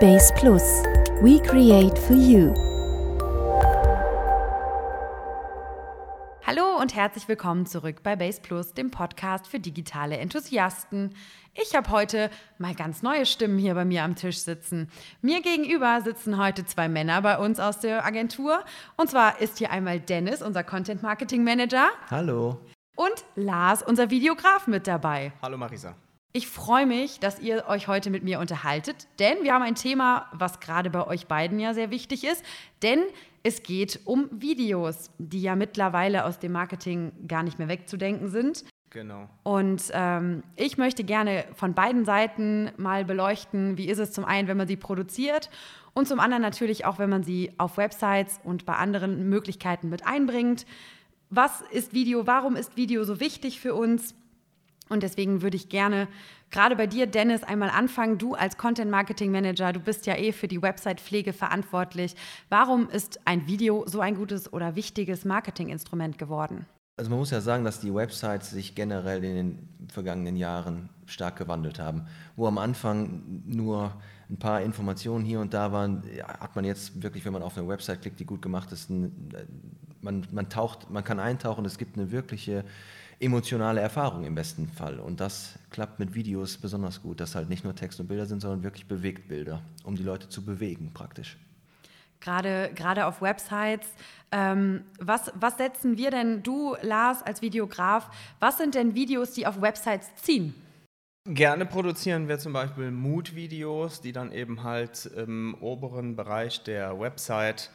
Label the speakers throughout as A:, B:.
A: Base Plus. We create for you.
B: Hallo und herzlich willkommen zurück bei Base Plus, dem Podcast für digitale Enthusiasten. Ich habe heute mal ganz neue Stimmen hier bei mir am Tisch sitzen. Mir gegenüber sitzen heute zwei Männer bei uns aus der Agentur. Und zwar ist hier einmal Dennis, unser Content Marketing Manager.
C: Hallo.
B: Und Lars, unser Videograf, mit dabei.
D: Hallo Marisa.
B: Ich freue mich, dass ihr euch heute mit mir unterhaltet, denn wir haben ein Thema, was gerade bei euch beiden ja sehr wichtig ist, denn es geht um Videos, die ja mittlerweile aus dem Marketing gar nicht mehr wegzudenken sind.
D: Genau.
B: Und ähm, ich möchte gerne von beiden Seiten mal beleuchten, wie ist es zum einen, wenn man sie produziert und zum anderen natürlich auch, wenn man sie auf Websites und bei anderen Möglichkeiten mit einbringt. Was ist Video? Warum ist Video so wichtig für uns? Und deswegen würde ich gerne gerade bei dir, Dennis, einmal anfangen. Du als Content Marketing Manager, du bist ja eh für die Website-Pflege verantwortlich. Warum ist ein Video so ein gutes oder wichtiges Marketinginstrument geworden?
C: Also man muss ja sagen, dass die Websites sich generell in den vergangenen Jahren stark gewandelt haben. Wo am Anfang nur ein paar Informationen hier und da waren, hat man jetzt wirklich, wenn man auf eine Website klickt, die gut gemacht ist, man, man taucht, man kann eintauchen, es gibt eine wirkliche emotionale Erfahrung im besten Fall. Und das klappt mit Videos besonders gut, dass halt nicht nur Text und Bilder sind, sondern wirklich Bewegtbilder, um die Leute zu bewegen praktisch.
B: Gerade, gerade auf Websites. Ähm, was, was setzen wir denn, du, Lars, als Videograf, was sind denn Videos, die auf Websites ziehen?
D: Gerne produzieren wir zum Beispiel Mood-Videos, die dann eben halt im oberen Bereich der Website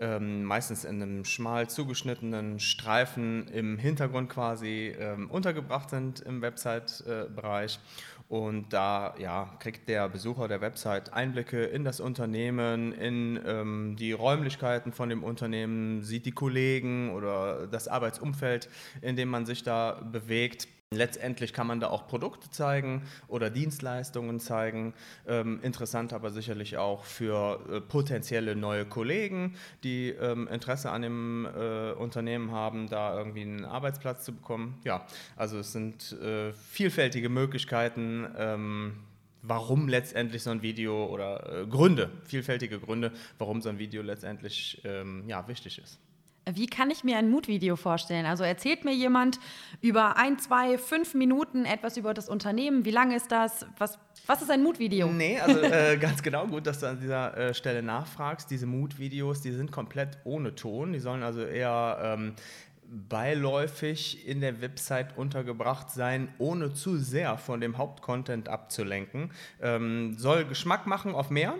D: ähm, meistens in einem schmal zugeschnittenen Streifen im Hintergrund quasi ähm, untergebracht sind im Website-Bereich. Und da ja, kriegt der Besucher der Website Einblicke in das Unternehmen, in ähm, die Räumlichkeiten von dem Unternehmen, sieht die Kollegen oder das Arbeitsumfeld, in dem man sich da bewegt. Letztendlich kann man da auch Produkte zeigen oder Dienstleistungen zeigen. Ähm, interessant aber sicherlich auch für äh, potenzielle neue Kollegen, die ähm, Interesse an dem äh, Unternehmen haben, da irgendwie einen Arbeitsplatz zu bekommen. Ja, also es sind äh, vielfältige Möglichkeiten. Ähm, warum letztendlich so ein Video oder äh, Gründe, vielfältige Gründe, warum so ein Video letztendlich ähm, ja, wichtig ist.
B: Wie kann ich mir ein Mutvideo vorstellen? Also erzählt mir jemand über ein, zwei, fünf Minuten etwas über das Unternehmen. Wie lange ist das? Was, was ist ein Mutvideo?
D: Nee, also äh, ganz genau gut, dass du an dieser äh, Stelle nachfragst. Diese Mutvideos, die sind komplett ohne Ton. Die sollen also eher ähm, beiläufig in der Website untergebracht sein, ohne zu sehr von dem Hauptcontent abzulenken. Ähm, soll Geschmack machen auf mehr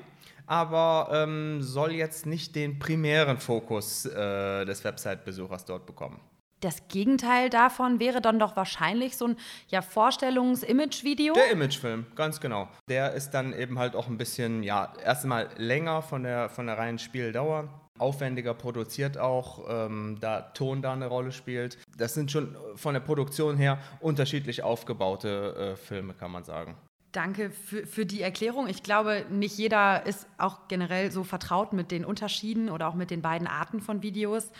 D: aber ähm, soll jetzt nicht den primären Fokus äh, des Website-Besuchers dort bekommen.
B: Das Gegenteil davon wäre dann doch wahrscheinlich so ein ja, Vorstellungs-Image-Video?
D: Der Imagefilm, ganz genau. Der ist dann eben halt auch ein bisschen, ja, erstmal länger von der, von der reinen Spieldauer aufwendiger produziert auch, ähm, da Ton da eine Rolle spielt. Das sind schon von der Produktion her unterschiedlich aufgebaute äh, Filme, kann man sagen.
B: Danke für, für die Erklärung. Ich glaube, nicht jeder ist auch generell so vertraut mit den Unterschieden oder auch mit den beiden Arten von Videos.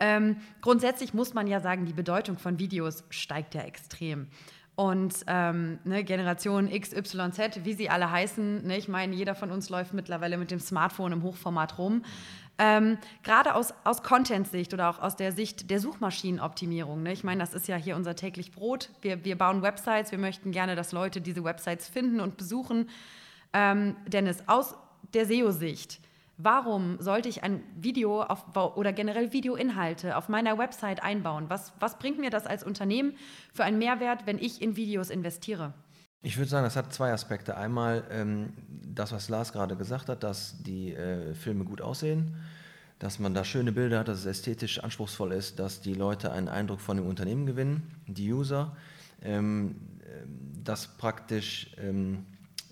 B: Ähm, grundsätzlich muss man ja sagen, die Bedeutung von Videos steigt ja extrem. Und ähm, ne, Generation X, Y, Z, wie sie alle heißen, ne, ich meine, jeder von uns läuft mittlerweile mit dem Smartphone im Hochformat rum. Ähm, Gerade aus, aus Content-Sicht oder auch aus der Sicht der Suchmaschinenoptimierung. Ne? Ich meine, das ist ja hier unser täglich Brot. Wir, wir bauen Websites, wir möchten gerne, dass Leute diese Websites finden und besuchen. Ähm, Dennis, aus der SEO-Sicht, warum sollte ich ein Video auf, oder generell Videoinhalte auf meiner Website einbauen? Was, was bringt mir das als Unternehmen für einen Mehrwert, wenn ich in Videos investiere?
C: Ich würde sagen, das hat zwei Aspekte. Einmal ähm, das, was Lars gerade gesagt hat, dass die äh, Filme gut aussehen, dass man da schöne Bilder hat, dass es ästhetisch anspruchsvoll ist, dass die Leute einen Eindruck von dem Unternehmen gewinnen, die User, ähm, ähm dass praktisch ähm,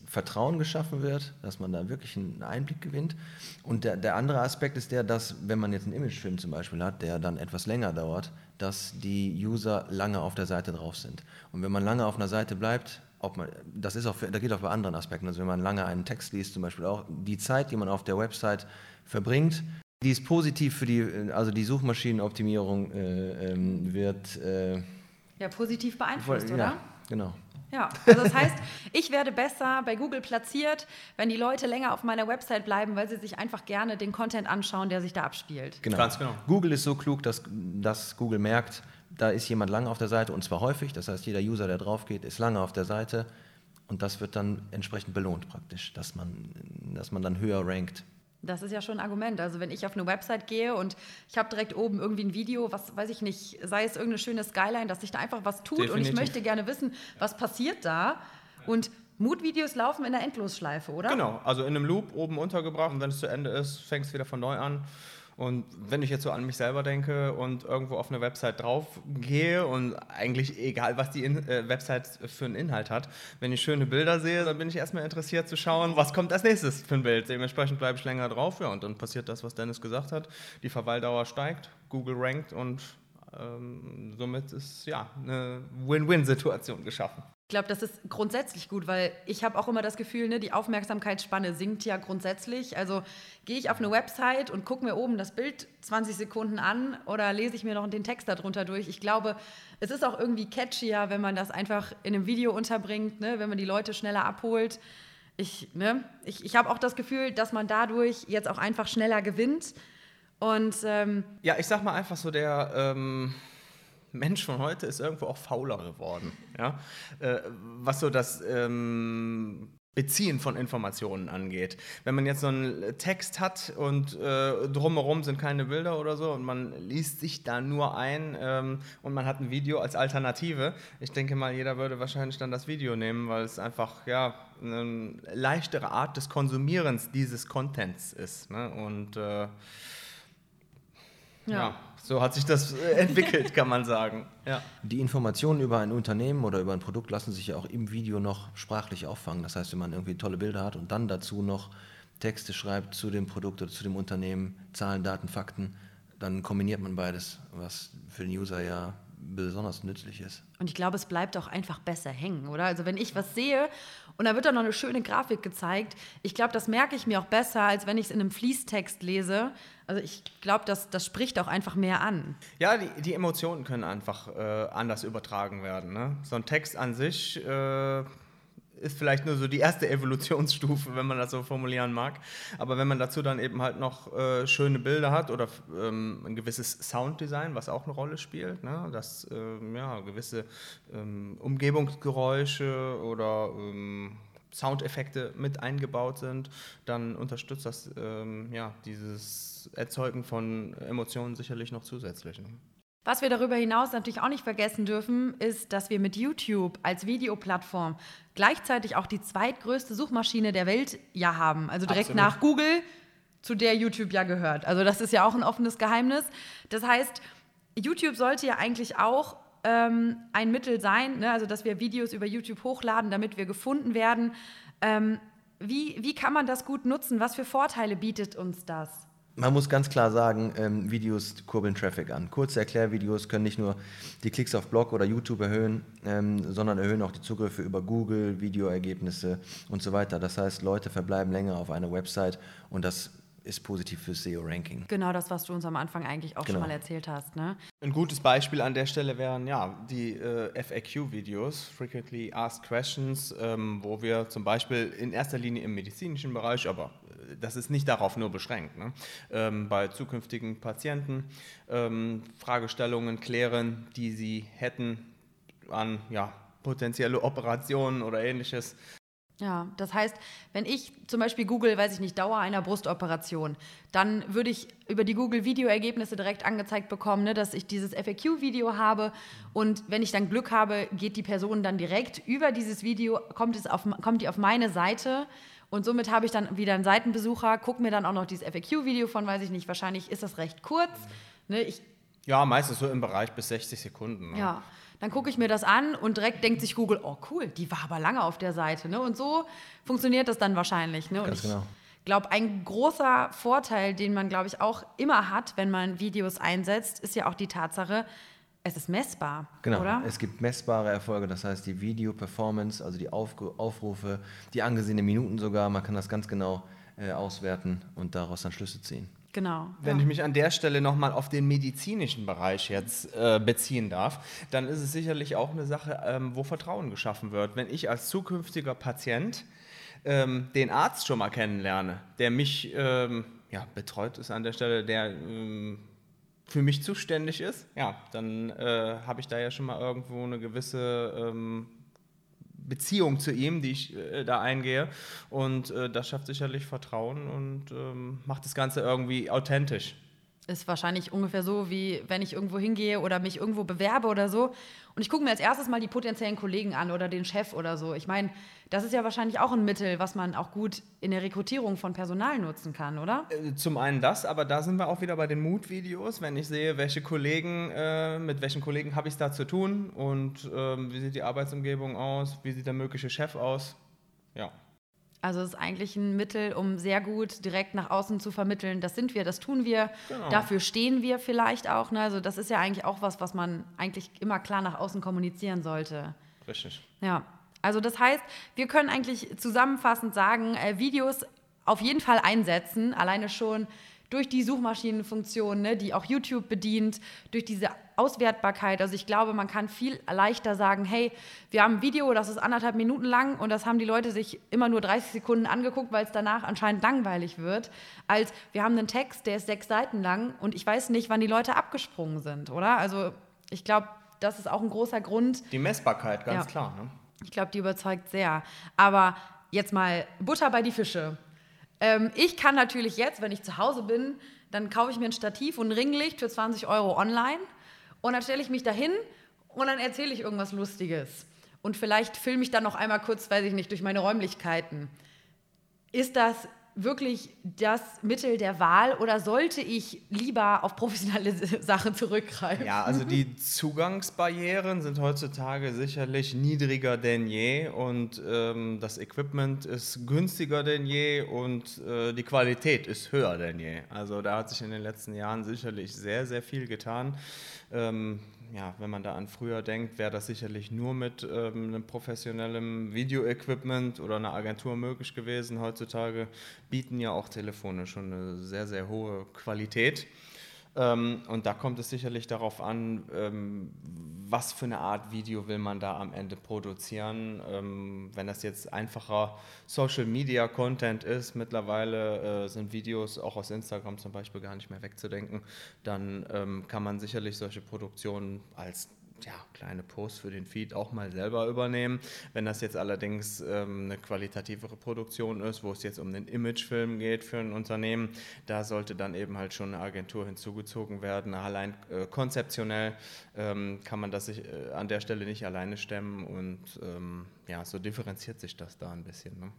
C: Vertrauen geschaffen wird, dass man da wirklich einen Einblick gewinnt. Und der, der andere Aspekt ist der, dass wenn man jetzt einen Imagefilm zum Beispiel hat, der dann etwas länger dauert, dass die User lange auf der Seite drauf sind. Und wenn man lange auf einer Seite bleibt, ob man, das ist auch, da geht auch bei anderen Aspekten. Also wenn man lange einen Text liest, zum Beispiel auch die Zeit, die man auf der Website verbringt, die ist positiv für die, also die Suchmaschinenoptimierung äh, ähm, wird
B: äh, ja positiv beeinflusst, oder?
C: Ja, genau.
B: Ja, also das heißt, ich werde besser bei Google platziert, wenn die Leute länger auf meiner Website bleiben, weil sie sich einfach gerne den Content anschauen, der sich da abspielt.
C: Genau.
D: Ganz genau.
C: Google ist so klug, dass, dass Google merkt, da ist jemand lange auf der Seite und zwar häufig. Das heißt, jeder User, der drauf geht, ist lange auf der Seite und das wird dann entsprechend belohnt praktisch, dass man, dass man dann höher rankt.
B: Das ist ja schon ein Argument. Also wenn ich auf eine Website gehe und ich habe direkt oben irgendwie ein Video, was weiß ich nicht, sei es irgendeine schöne Skyline, dass sich da einfach was tut und
D: Definitiv.
B: ich möchte gerne wissen, was passiert da. Und Mood-Videos laufen in der Endlosschleife, oder?
D: Genau, also in einem Loop oben untergebracht und wenn es zu Ende ist, fängst du wieder von neu an. Und wenn ich jetzt so an mich selber denke und irgendwo auf eine Website drauf gehe und eigentlich egal, was die in, äh, Website für einen Inhalt hat, wenn ich schöne Bilder sehe, dann bin ich erstmal interessiert zu schauen, was kommt als nächstes für ein Bild. Dementsprechend bleibe ich länger drauf, ja, und dann passiert das, was Dennis gesagt hat. Die Verweildauer steigt, Google rankt und ähm, somit ist ja eine Win-Win-Situation geschaffen.
B: Ich glaube, das ist grundsätzlich gut, weil ich habe auch immer das Gefühl, ne, die Aufmerksamkeitsspanne sinkt ja grundsätzlich. Also gehe ich auf eine Website und gucke mir oben das Bild 20 Sekunden an oder lese ich mir noch den Text darunter durch. Ich glaube, es ist auch irgendwie catchier, wenn man das einfach in einem Video unterbringt, ne, wenn man die Leute schneller abholt. Ich, ne, ich, ich habe auch das Gefühl, dass man dadurch jetzt auch einfach schneller gewinnt. Und ähm,
D: Ja, ich sag mal einfach so, der ähm, Mensch von heute ist irgendwo auch fauler geworden. Ja? Äh, was so das ähm, Beziehen von Informationen angeht. Wenn man jetzt so einen Text hat und äh, drumherum sind keine Bilder oder so und man liest sich da nur ein ähm, und man hat ein Video als Alternative, ich denke mal, jeder würde wahrscheinlich dann das Video nehmen, weil es einfach ja eine leichtere Art des Konsumierens dieses Contents ist. Ne? Und äh, ja. so hat sich das äh, entwickelt, kann man sagen. Ja.
C: Die Informationen über ein Unternehmen oder über ein Produkt lassen sich ja auch im Video noch sprachlich auffangen. Das heißt, wenn man irgendwie tolle Bilder hat und dann dazu noch Texte schreibt zu dem Produkt oder zu dem Unternehmen, Zahlen, Daten, Fakten, dann kombiniert man beides, was für den User ja besonders nützlich ist.
B: Und ich glaube, es bleibt auch einfach besser hängen, oder? Also wenn ich was sehe und da wird dann noch eine schöne Grafik gezeigt, ich glaube, das merke ich mir auch besser, als wenn ich es in einem Fließtext lese. Also ich glaube, das, das spricht auch einfach mehr an.
D: Ja, die, die Emotionen können einfach äh, anders übertragen werden. Ne? So ein Text an sich äh, ist vielleicht nur so die erste Evolutionsstufe, wenn man das so formulieren mag. Aber wenn man dazu dann eben halt noch äh, schöne Bilder hat oder ähm, ein gewisses Sounddesign, was auch eine Rolle spielt, ne? dass ähm, ja, gewisse ähm, Umgebungsgeräusche oder ähm, Soundeffekte mit eingebaut sind, dann unterstützt das ähm, ja, dieses Erzeugen von Emotionen sicherlich noch zusätzlich. Ne?
B: Was wir darüber hinaus natürlich auch nicht vergessen dürfen, ist, dass wir mit YouTube als Videoplattform gleichzeitig auch die zweitgrößte Suchmaschine der Welt ja haben. Also direkt
D: Absolut.
B: nach Google, zu der YouTube ja gehört. Also das ist ja auch ein offenes Geheimnis. Das heißt, YouTube sollte ja eigentlich auch ähm, ein Mittel sein, ne? also dass wir Videos über YouTube hochladen, damit wir gefunden werden. Ähm, wie, wie kann man das gut nutzen? Was für Vorteile bietet uns das?
C: Man muss ganz klar sagen, ähm, Videos kurbeln Traffic an. Kurze Erklärvideos können nicht nur die Klicks auf Blog oder YouTube erhöhen, ähm, sondern erhöhen auch die Zugriffe über Google, Videoergebnisse und so weiter. Das heißt, Leute verbleiben länger auf einer Website und das ist positiv fürs SEO-Ranking.
B: Genau das, was du uns am Anfang eigentlich auch
C: Genau.
B: schon mal erzählt hast. Ne?
D: Ein gutes Beispiel an der Stelle wären ja die äh, FAQ-Videos, Frequently Asked Questions, ähm, wo wir zum Beispiel in erster Linie im medizinischen Bereich, aber das ist nicht darauf nur beschränkt, ne? ähm, bei zukünftigen Patienten ähm, Fragestellungen klären, die sie hätten an ja, potenzielle Operationen oder ähnliches.
B: Ja, das heißt, wenn ich zum Beispiel Google, weiß ich nicht, Dauer einer Brustoperation, dann würde ich über die Google-Videoergebnisse direkt angezeigt bekommen, ne, dass ich dieses FAQ-Video habe. Und wenn ich dann Glück habe, geht die Person dann direkt über dieses Video, kommt, es auf, kommt die auf meine Seite. Und somit habe ich dann wieder einen Seitenbesucher, gucke mir dann auch noch dieses FAQ-Video von, weiß ich nicht, wahrscheinlich ist das recht kurz. Ne, ich
D: Ja, meistens so im Bereich bis 60 Sekunden. Ne?
B: Ja, dann gucke ich mir das an und direkt denkt sich Google, oh cool, die war aber lange auf der Seite. Ne? Und so funktioniert das dann wahrscheinlich. Ne? Und
C: Ganz
B: ich
C: genau.
B: glaube, ein großer Vorteil, den man, glaube ich, auch immer hat, wenn man Videos einsetzt, ist ja auch die Tatsache, es ist messbar,
C: Genau,
B: oder?
C: es gibt messbare Erfolge, das heißt die Video-Performance, also die Aufrufe, die angesehenen Minuten sogar, man kann das ganz genau äh, auswerten und daraus dann Schlüsse ziehen.
B: Genau.
D: Wenn
B: ja.
D: ich mich an der Stelle nochmal auf den medizinischen Bereich jetzt äh, beziehen darf, dann ist es sicherlich auch eine Sache, ähm, wo Vertrauen geschaffen wird. Wenn ich als zukünftiger Patient ähm, den Arzt schon mal kennenlerne, der mich ähm, ja, betreut ist an der Stelle, der ähm, für mich zuständig ist, ja, dann äh, habe ich da ja schon mal irgendwo eine gewisse ähm, Beziehung zu ihm, die ich äh, da eingehe. Und äh, das schafft sicherlich Vertrauen und ähm, macht das Ganze irgendwie authentisch.
B: Ist wahrscheinlich ungefähr so, wie wenn ich irgendwo hingehe oder mich irgendwo bewerbe oder so. Und ich gucke mir als erstes mal die potenziellen Kollegen an oder den Chef oder so. Ich meine, das ist ja wahrscheinlich auch ein Mittel, was man auch gut in der Rekrutierung von Personal nutzen kann, oder?
D: Äh, Zum einen das, aber da sind wir auch wieder bei den Mut-Videos, wenn ich sehe, welche Kollegen, äh, mit welchen Kollegen habe ich es da zu tun und ähm, wie sieht die Arbeitsumgebung aus, wie sieht der mögliche Chef aus. Ja.
B: Also es ist eigentlich ein Mittel, um sehr gut direkt nach außen zu vermitteln, das sind wir, das tun wir,
D: Genau.
B: dafür stehen wir vielleicht auch. Ne? Also das ist ja eigentlich auch was, was man eigentlich immer klar nach außen kommunizieren sollte.
D: Richtig.
B: Ja, also das heißt, wir können eigentlich zusammenfassend sagen, äh, Videos auf jeden Fall einsetzen, alleine schon durch die Suchmaschinenfunktion, ne, die auch YouTube bedient, durch diese Auswertbarkeit. Also ich glaube, man kann viel leichter sagen, hey, wir haben ein Video, das ist anderthalb Minuten lang und das haben die Leute sich immer nur 30 Sekunden angeguckt, weil es danach anscheinend langweilig wird, als wir haben einen Text, der ist sechs Seiten lang und ich weiß nicht, wann die Leute abgesprungen sind, oder? Also ich glaube, das ist auch ein großer Grund,
D: Die Messbarkeit, ganz
B: Ja.
D: klar. Ne?
B: ich glaube, die überzeugt sehr. Aber jetzt mal Butter bei die Fische. Ähm, ich kann natürlich jetzt, wenn ich zu Hause bin, dann kaufe ich mir ein Stativ und ein Ringlicht für 20 Euro online und dann stelle ich mich dahin und dann erzähle ich irgendwas Lustiges. Und vielleicht filme ich dann noch einmal kurz, weiß ich nicht, durch meine Räumlichkeiten. Ist das wirklich das Mittel der Wahl oder sollte ich lieber auf professionelle Sachen zurückgreifen?
D: Ja, also die Zugangsbarrieren sind heutzutage sicherlich niedriger denn je und ähm, das Equipment ist günstiger denn je und äh, die Qualität ist höher denn je. Also da hat sich in den letzten Jahren sicherlich sehr, sehr viel getan. Ähm, ja, wenn man da an früher denkt, wäre das sicherlich nur mit ähm, einem professionellen Videoequipment oder einer Agentur möglich gewesen. Heutzutage bieten ja auch Telefone schon eine sehr, sehr hohe Qualität. Ähm, und da kommt es sicherlich darauf an, ähm, was für eine Art Video will man da am Ende produzieren. Ähm, wenn das jetzt einfacher Social Media Content ist, mittlerweile äh, sind Videos auch aus Instagram zum Beispiel gar nicht mehr wegzudenken, dann kann man sicherlich solche Produktionen als ja, kleine Posts für den Feed auch mal selber übernehmen. Wenn das jetzt allerdings ähm, eine qualitativere Produktion ist, wo es jetzt um einen Imagefilm geht für ein Unternehmen, da sollte dann eben halt schon eine Agentur hinzugezogen werden. Allein äh, konzeptionell ähm, kann man das sich äh, an der Stelle nicht alleine stemmen und ähm, ja, so differenziert sich das da ein bisschen. Ne?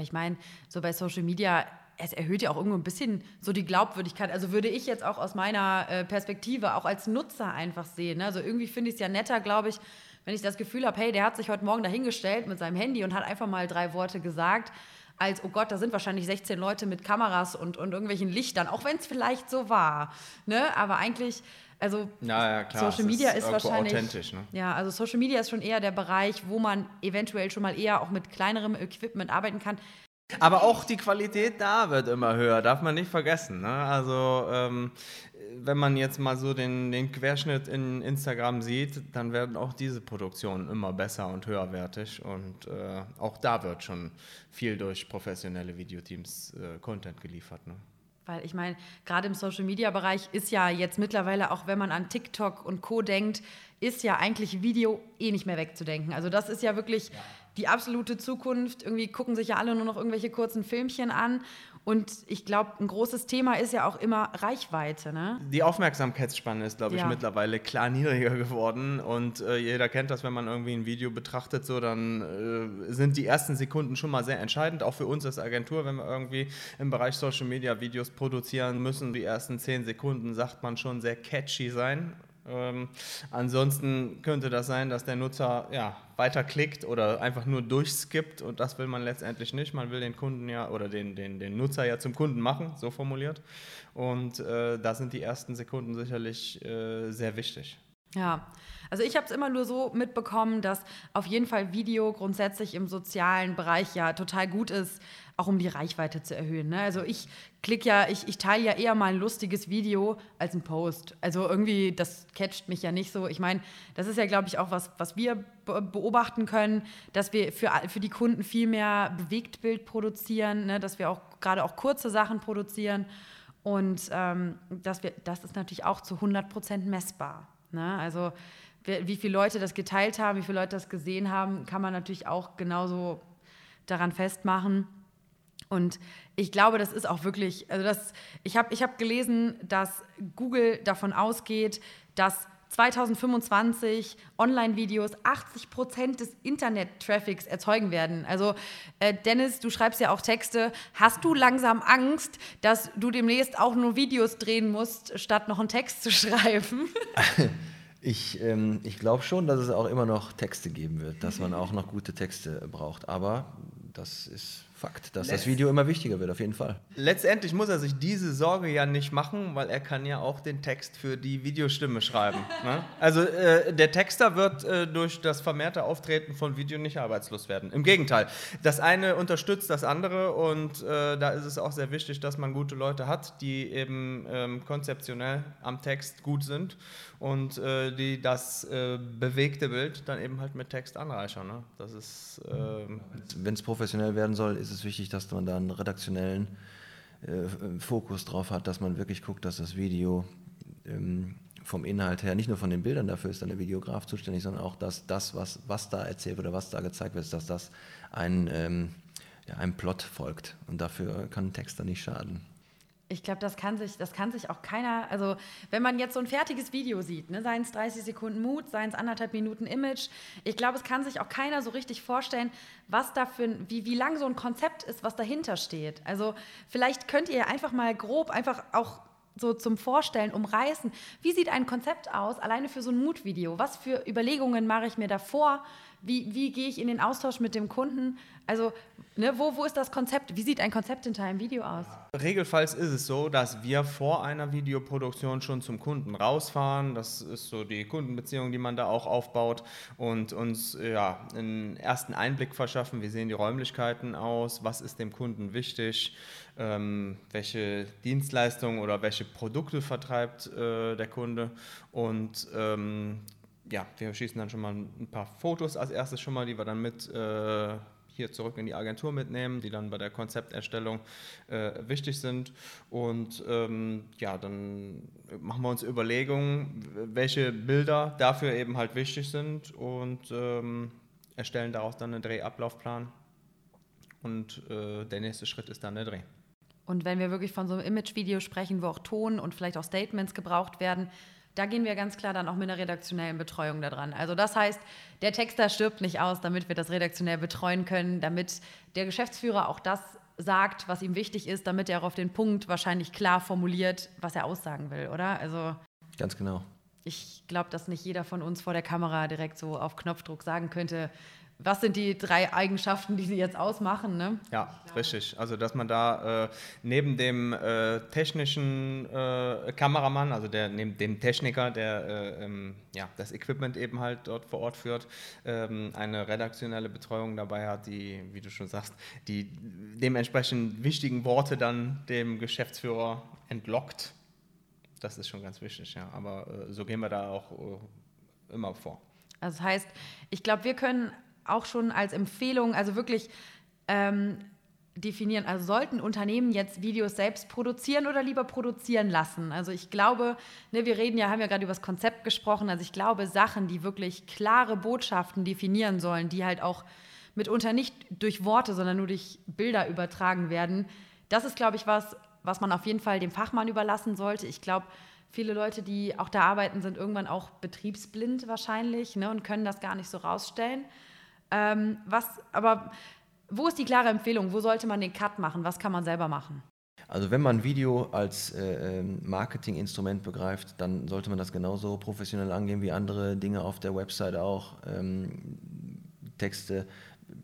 B: Ich meine, so bei Social Media, es erhöht ja auch irgendwo ein bisschen so die Glaubwürdigkeit. Also würde ich jetzt auch aus meiner äh, Perspektive auch als Nutzer einfach sehen. Ne? Also irgendwie finde ich es ja netter, glaube ich, wenn ich das Gefühl habe, hey, der hat sich heute Morgen dahingestellt mit seinem Handy und hat einfach mal drei Worte gesagt, als, oh Gott, da sind wahrscheinlich 16 Leute mit Kameras und, und irgendwelchen Lichtern, auch wenn es vielleicht so war. Ne? Aber eigentlich, also
D: Ja, ja,
B: Social Media
D: ist
B: ist, wahrscheinlich.
D: authentisch, ne?
B: Ja, also Social Media ist schon eher der Bereich, wo man eventuell schon mal eher auch mit kleinerem Equipment arbeiten kann.
D: Aber auch die Qualität da wird immer höher, darf man nicht vergessen. Ne? Also ähm, wenn man jetzt mal so den, den Querschnitt in Instagram sieht, dann werden auch diese Produktionen immer besser und höherwertig. Und äh, auch da wird schon viel durch professionelle Videoteams äh, Content geliefert. Ne?
B: Weil ich meine, gerade im Social-Media-Bereich ist ja jetzt mittlerweile, auch wenn man an TikTok und Co. denkt, ist ja eigentlich Video eh nicht mehr wegzudenken. Also das ist ja wirklich die absolute Zukunft. Irgendwie gucken sich ja alle nur noch irgendwelche kurzen Filmchen an. Und ich glaube, ein großes Thema ist ja auch immer Reichweite. Ne?
D: Die Aufmerksamkeitsspanne ist, glaube ich,
B: Ja.
D: mittlerweile klar niedriger geworden. Und äh, jeder kennt das, wenn man irgendwie ein Video betrachtet, so dann äh, sind die ersten Sekunden schon mal sehr entscheidend, auch für uns als Agentur, wenn wir irgendwie im Bereich Social Media Videos produzieren müssen. Die ersten zehn Sekunden, sagt man schon, sehr catchy sein. Ähm, ansonsten könnte das sein, dass der Nutzer ja, weiterklickt oder einfach nur durchskippt und das will man letztendlich nicht. Man will den Kunden ja oder den, den, den Nutzer ja zum Kunden machen, so formuliert. Und äh, da sind die ersten Sekunden sicherlich äh, sehr wichtig.
B: Ja, also ich habe es immer nur so mitbekommen, dass auf jeden Fall Video grundsätzlich im sozialen Bereich ja total gut ist, auch um die Reichweite zu erhöhen. Ne? Also ich klicke ja, ich, ich teile ja eher mal ein lustiges Video als ein Post. Also irgendwie, das catcht mich ja nicht so. Ich meine, das ist ja, glaube ich, auch was, was wir beobachten können, dass wir für, für die Kunden viel mehr Bewegtbild produzieren, ne? dass wir auch gerade auch kurze Sachen produzieren. Und ähm, dass wir, das ist natürlich auch zu 100 Prozent messbar. Ne? Also wie viele Leute das geteilt haben, wie viele Leute das gesehen haben, kann man natürlich auch genauso daran festmachen. Und ich glaube, das ist auch wirklich, also das, ich habe ich hab gelesen, dass Google davon ausgeht, dass 2025 Online-Videos 80 Prozent des Internet-Traffics erzeugen werden. Also äh, Dennis, du schreibst ja auch Texte. Hast du langsam Angst, dass du demnächst auch nur Videos drehen musst, statt noch einen Text zu schreiben?
C: Ich, ähm, ich glaube schon, dass es auch immer noch Texte geben wird, dass man auch noch gute Texte braucht. Aber das ist Fakt, dass Letzt das Video immer wichtiger wird, auf jeden Fall.
D: Letztendlich muss er sich diese Sorge ja nicht machen, weil er kann ja auch den Text für die Videostimme schreiben. ne? Also äh, der Texter wird äh, durch das vermehrte Auftreten von Video nicht arbeitslos werden. Im Gegenteil, das eine unterstützt das andere und äh, da ist es auch sehr wichtig, dass man gute Leute hat, die eben ähm, konzeptionell am Text gut sind und äh, die das äh, bewegte Bild dann eben halt mit Text anreichern. Ne? Das ist...
C: Ähm Wenn es professionell werden soll, ist ist es wichtig, dass man da einen redaktionellen äh, Fokus drauf hat, dass man wirklich guckt, dass das Video ähm, vom Inhalt her, nicht nur von den Bildern, dafür ist dann der Videograf zuständig, sondern auch, dass das, was, was da erzählt wird oder was da gezeigt wird, dass das ein, ähm, ja, einem Plot folgt. Und dafür kann ein Text dann nicht schaden.
B: Ich glaube, das kann sich, das kann sich auch keiner, also wenn man jetzt so ein fertiges Video sieht, ne, seien es 30 Sekunden Mut, seien es anderthalb Minuten Image, ich glaube, es kann sich auch keiner so richtig vorstellen, was da für, wie, wie lang so ein Konzept ist, was dahinter steht. Also vielleicht könnt ihr einfach mal grob einfach auch so zum Vorstellen umreißen, wie sieht ein Konzept aus, alleine für so ein Mutvideo? Was für Überlegungen mache ich mir davor? Wie, wie gehe ich in den Austausch mit dem Kunden? Also, ne, wo, wo ist das Konzept? Wie sieht ein Konzept hinter einem Video aus?
D: Regelfalls ist es so, dass wir vor einer Videoproduktion schon zum Kunden rausfahren. Das ist so die Kundenbeziehung, die man da auch aufbaut und uns ja, einen ersten Einblick verschaffen. Wie sehen die Räumlichkeiten aus? Was ist dem Kunden wichtig? Ähm, welche Dienstleistungen oder welche Produkte vertreibt äh, der Kunde? Und ähm, ja, wir schießen dann schon mal ein paar Fotos als erstes schon mal, die wir dann mit äh, hier zurück in die Agentur mitnehmen, die dann bei der Konzepterstellung äh, wichtig sind. Und ähm, ja, dann machen wir uns Überlegungen, welche Bilder dafür eben halt wichtig sind und ähm, erstellen daraus dann einen Drehablaufplan. Und äh, der nächste Schritt ist dann der Dreh.
B: Und wenn wir wirklich von so einem Image-Video sprechen, wo auch Ton und vielleicht auch Statements gebraucht werden, da gehen wir ganz klar dann auch mit einer redaktionellen Betreuung daran. Also das heißt, der Texter stirbt nicht aus, damit wir das redaktionell betreuen können, damit der Geschäftsführer auch das sagt, was ihm wichtig ist, damit er auch auf den Punkt wahrscheinlich klar formuliert, was er aussagen will, oder? Also
C: ganz genau.
B: Ich glaube, dass nicht jeder von uns vor der Kamera direkt so auf Knopfdruck sagen könnte, was sind die drei Eigenschaften, die sie jetzt ausmachen? Ne?
D: Ja, richtig. Also, dass man da äh, neben dem äh, technischen äh, Kameramann, also der, neben dem Techniker, der äh, ähm, ja, das Equipment eben halt dort vor Ort führt, ähm, eine redaktionelle Betreuung dabei hat, die, wie du schon sagst, die dementsprechend wichtigen Worte dann dem Geschäftsführer entlockt. Das ist schon ganz wichtig, ja. Aber äh, so gehen wir da auch äh, immer vor.
B: Also das heißt, ich glaube, wir können auch schon als Empfehlung, also wirklich ähm, definieren. Also sollten Unternehmen jetzt Videos selbst produzieren oder lieber produzieren lassen? Also ich glaube, ne, wir reden ja, haben ja gerade über das Konzept gesprochen. Also ich glaube, Sachen, die wirklich klare Botschaften definieren sollen, die halt auch mitunter nicht durch Worte, sondern nur durch Bilder übertragen werden, das ist, glaube ich, was, was man auf jeden Fall dem Fachmann überlassen sollte. Ich glaube, viele Leute, die auch da arbeiten, sind irgendwann auch betriebsblind wahrscheinlich ne, und können das gar nicht so rausstellen. Ähm, was, aber wo ist die klare Empfehlung? Wo sollte man den Cut machen? Was kann man selber machen?
C: Also wenn man Video als äh, ähm, Marketinginstrument begreift, dann sollte man das genauso professionell angehen wie andere Dinge auf der Website auch. Ähm, Texte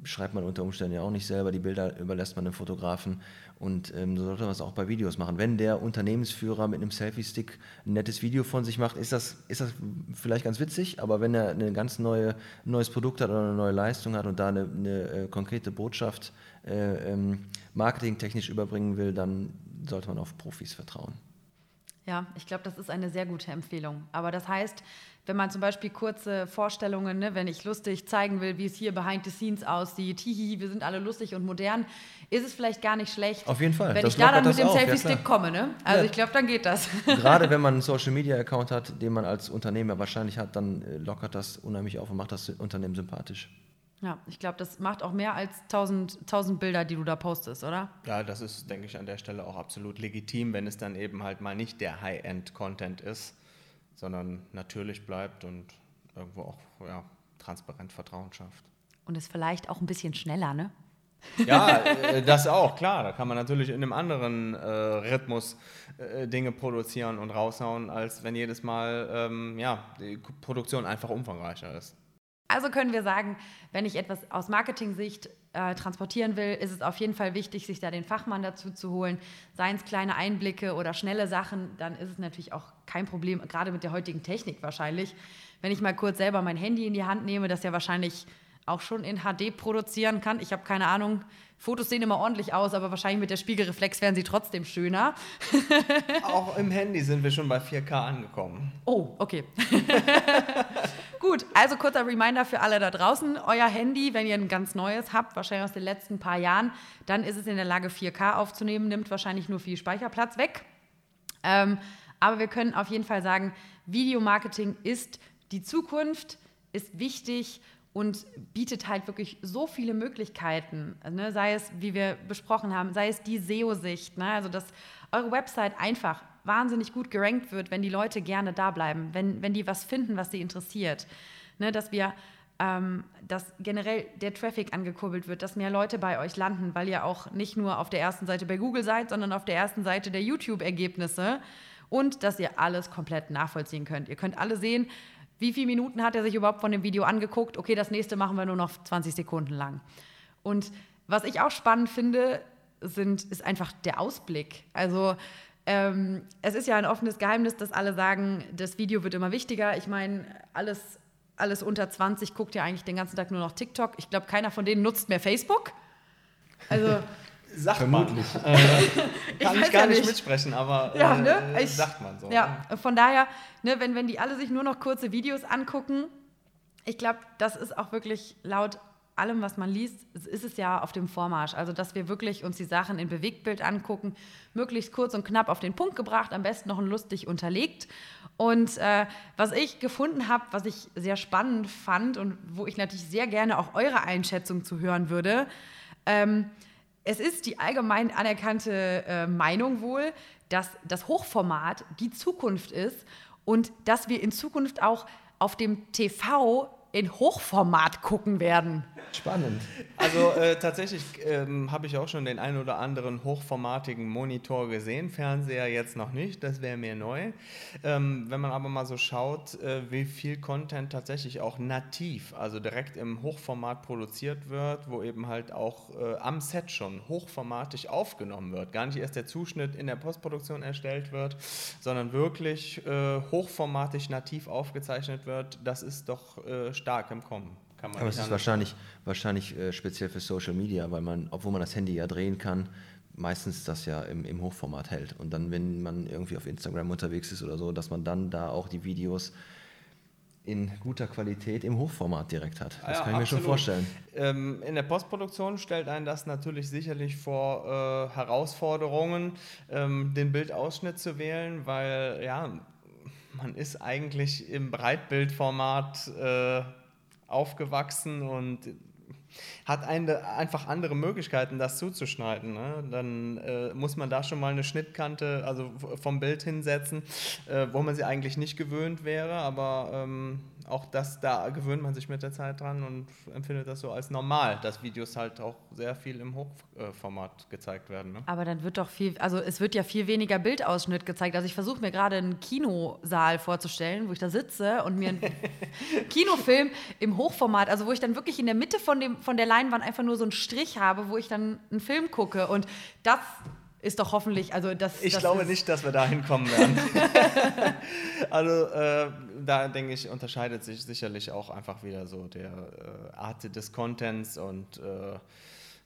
C: schreibt man unter Umständen ja auch nicht selber, die Bilder überlässt man dem Fotografen. Und ähm, so sollte man es auch bei Videos machen. Wenn der Unternehmensführer mit einem Selfie-Stick ein nettes Video von sich macht, ist das, ist das vielleicht ganz witzig, aber wenn er ein ganz neue, neues Produkt hat oder eine neue Leistung hat und da eine, eine äh, konkrete Botschaft äh, ähm, marketingtechnisch überbringen will, dann sollte man auf Profis vertrauen.
B: Ja, ich glaube, das ist eine sehr gute Empfehlung. Aber das heißt, wenn man zum Beispiel kurze Vorstellungen, ne, wenn ich lustig zeigen will, wie es hier behind the scenes aussieht, hihi, wir sind alle lustig und modern, ist es vielleicht gar nicht schlecht.
C: Auf jeden Fall.
B: Wenn
C: das
B: ich da dann mit dem Selfie-Stick
C: ja,
B: komme, ne? Also
C: Ja.
B: ich glaube, dann geht das.
C: Gerade wenn man einen Social-Media-Account hat, den man als Unternehmer wahrscheinlich hat, dann äh, lockert das unheimlich auf und macht das Unternehmen sympathisch.
B: Ja, ich glaube, das macht auch mehr als 1000, 1000 Bilder, die du da postest, oder?
D: Ja, das ist, denke ich, an der Stelle auch absolut legitim, wenn es dann eben halt mal nicht der High-End-Content ist, sondern natürlich bleibt und irgendwo auch ja, transparent Vertrauen schafft.
B: Und ist vielleicht auch ein bisschen schneller, ne?
D: Ja, äh, das auch, klar. Da kann man natürlich in einem anderen äh, Rhythmus äh, Dinge produzieren und raushauen, als wenn jedes Mal ähm, ja, die Produktion einfach umfangreicher ist.
B: Also können wir sagen, wenn ich etwas aus Marketing-Sicht äh, transportieren will, ist es auf jeden Fall wichtig, sich da den Fachmann dazu zu holen. Seien es kleine Einblicke oder schnelle Sachen, dann ist es natürlich auch kein Problem, gerade mit der heutigen Technik wahrscheinlich. Wenn ich mal kurz selber mein Handy in die Hand nehme, das ja wahrscheinlich auch schon in HD produzieren kann. Ich habe keine Ahnung, Fotos sehen immer ordentlich aus, aber wahrscheinlich mit der Spiegelreflex wären sie trotzdem schöner.
D: Auch im Handy sind wir schon bei 4K angekommen.
B: Oh, okay. Gut, also kurzer Reminder für alle da draußen. Euer Handy, wenn ihr ein ganz neues habt, wahrscheinlich aus den letzten paar Jahren, dann ist es in der Lage, 4K aufzunehmen, nimmt wahrscheinlich nur viel Speicherplatz weg. Ähm, aber wir können auf jeden Fall sagen, Videomarketing ist die Zukunft, ist wichtig und bietet halt wirklich so viele Möglichkeiten. Ne? Sei es, wie wir besprochen haben, sei es die SEO-Sicht, ne? also dass eure Website einfach wahnsinnig gut gerankt wird, wenn die Leute gerne da bleiben, wenn, wenn die was finden, was sie interessiert. Ne? Dass wir ähm, dass generell der Traffic angekurbelt wird, dass mehr Leute bei euch landen, weil ihr auch nicht nur auf der ersten Seite bei Google seid, sondern auf der ersten Seite der YouTube-Ergebnisse und dass ihr alles komplett nachvollziehen könnt. Ihr könnt alle sehen, wie viele Minuten hat er sich überhaupt von dem Video angeguckt. Okay, das nächste machen wir nur noch 20 Sekunden lang. Und was ich auch spannend finde, sind, ist einfach der Ausblick. Also ähm, es ist ja ein offenes Geheimnis, dass alle sagen, das Video wird immer wichtiger. Ich meine, alles, alles unter 20 guckt ja eigentlich den ganzen Tag nur noch TikTok. Ich glaube, keiner von denen nutzt mehr Facebook. Also
D: Sagt
C: Vermutlich.
D: man. Äh, kann
B: weiß
D: ich gar
B: ja
D: nicht,
B: nicht.
D: mitsprechen, aber
B: Ja,
D: äh,
B: ne?
D: äh,
B: Ich-
D: sagt man so.
B: Ja, von daher, ne, wenn, wenn die alle sich nur noch kurze Videos angucken, ich glaube, das ist auch wirklich laut allem, was man liest, es ist es ja auf dem Vormarsch. Also, dass wir wirklich uns die Sachen in Bewegtbild angucken, möglichst kurz und knapp auf den Punkt gebracht, am besten noch ein lustig unterlegt. Und äh, was ich gefunden habe, was ich sehr spannend fand und wo ich natürlich sehr gerne auch eure Einschätzung zu hören würde, ähm, es ist die allgemein anerkannte äh, Meinung wohl, dass das Hochformat die Zukunft ist und dass wir in Zukunft auch auf dem TV in Hochformat gucken werden.
C: Spannend.
D: Also äh, tatsächlich ähm, habe ich auch schon den einen oder anderen hochformatigen Monitor gesehen, Fernseher jetzt noch nicht, das wäre mir neu. Ähm, wenn man aber mal so schaut, äh, wie viel Content tatsächlich auch nativ, also direkt im Hochformat produziert wird, wo eben halt auch äh, am Set schon hochformatig aufgenommen wird, gar nicht erst der Zuschnitt in der Postproduktion erstellt wird, sondern wirklich äh, hochformatig nativ aufgezeichnet wird, das ist doch äh, stark im Kommen. Kann man
C: Aber es ist wahrscheinlich, wahrscheinlich äh, speziell für Social Media, weil man, obwohl man das Handy ja drehen kann, meistens das ja im, im Hochformat hält. Und dann, wenn man irgendwie auf Instagram unterwegs ist oder so, dass man dann da auch die Videos in guter Qualität im Hochformat direkt hat. Das
D: Ja,
C: kann ich mir schon
D: absolut.
C: vorstellen.
D: Ähm, in der Postproduktion stellt einen das natürlich sicherlich vor äh, Herausforderungen, ähm, den Bildausschnitt zu wählen, weil ja, man ist eigentlich im Breitbildformat äh, aufgewachsen und hat eine, einfach andere Möglichkeiten, das zuzuschneiden. Ne? Dann äh, muss man da schon mal eine Schnittkante, also vom Bild hinsetzen, äh, wo man sie eigentlich nicht gewöhnt wäre. Aber ähm, auch das, da gewöhnt man sich mit der Zeit dran und empfindet das so als normal, dass Videos halt auch sehr viel im Hochformat gezeigt werden. Ne?
B: Aber dann wird doch viel, also es wird ja viel weniger Bildausschnitt gezeigt. Also ich versuche mir gerade einen Kinosaal vorzustellen, wo ich da sitze und mir einen Kinofilm im Hochformat, also wo ich dann wirklich in der Mitte von, dem, von der Leinwand einfach nur so einen Strich habe, wo ich dann einen Film gucke. Und das ist doch hoffentlich, also das.
D: Ich
B: das
D: glaube nicht, dass wir da hinkommen werden. also äh, da denke ich, unterscheidet sich sicherlich auch einfach wieder so der äh, Art des Contents und äh,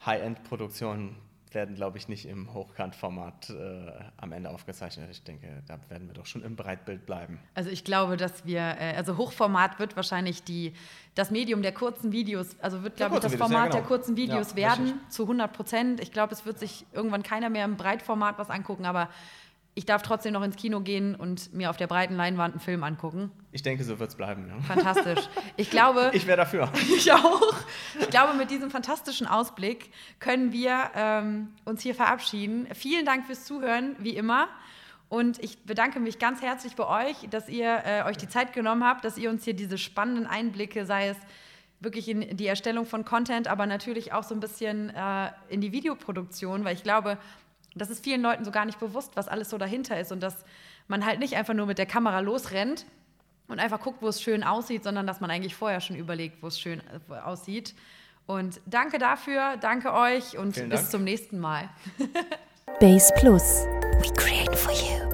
D: High-End-Produktion werden, glaube ich, nicht im Hochkantformat äh, am Ende aufgezeichnet. Ich denke, da werden wir doch schon im Breitbild bleiben.
B: Also ich glaube, dass wir, äh, also Hochformat wird wahrscheinlich die, das Medium der kurzen Videos, also wird, glaube ich, das
D: Videos,
B: Format
D: ja, genau.
B: der kurzen Videos
D: Ja,
B: werden,
D: richtig.
B: zu 100 Prozent. Ich glaube, es wird sich irgendwann keiner mehr im Breitformat was angucken, aber ich darf trotzdem noch ins Kino gehen und mir auf der breiten Leinwand einen Film angucken.
D: Ich denke, so wird es bleiben. Ja.
B: Fantastisch. Ich glaube,
D: Ich wäre dafür.
B: ich auch. Ich glaube, mit diesem fantastischen Ausblick können wir ähm, uns hier verabschieden. Vielen Dank fürs Zuhören, wie immer. Und ich bedanke mich ganz herzlich bei euch, dass ihr äh, euch die Zeit genommen habt, dass ihr uns hier diese spannenden Einblicke, sei es wirklich in die Erstellung von Content, aber natürlich auch so ein bisschen äh, in die Videoproduktion, weil ich glaube, das ist vielen Leuten so gar nicht bewusst, was alles so dahinter ist und dass man halt nicht einfach nur mit der Kamera losrennt und einfach guckt, wo es schön aussieht, sondern dass man eigentlich vorher schon überlegt, wo es schön äh, aussieht. Und danke dafür, danke euch und
D: Vielen
B: bis
D: Dank.
B: zum nächsten Mal.
A: Base Plus. We create for you.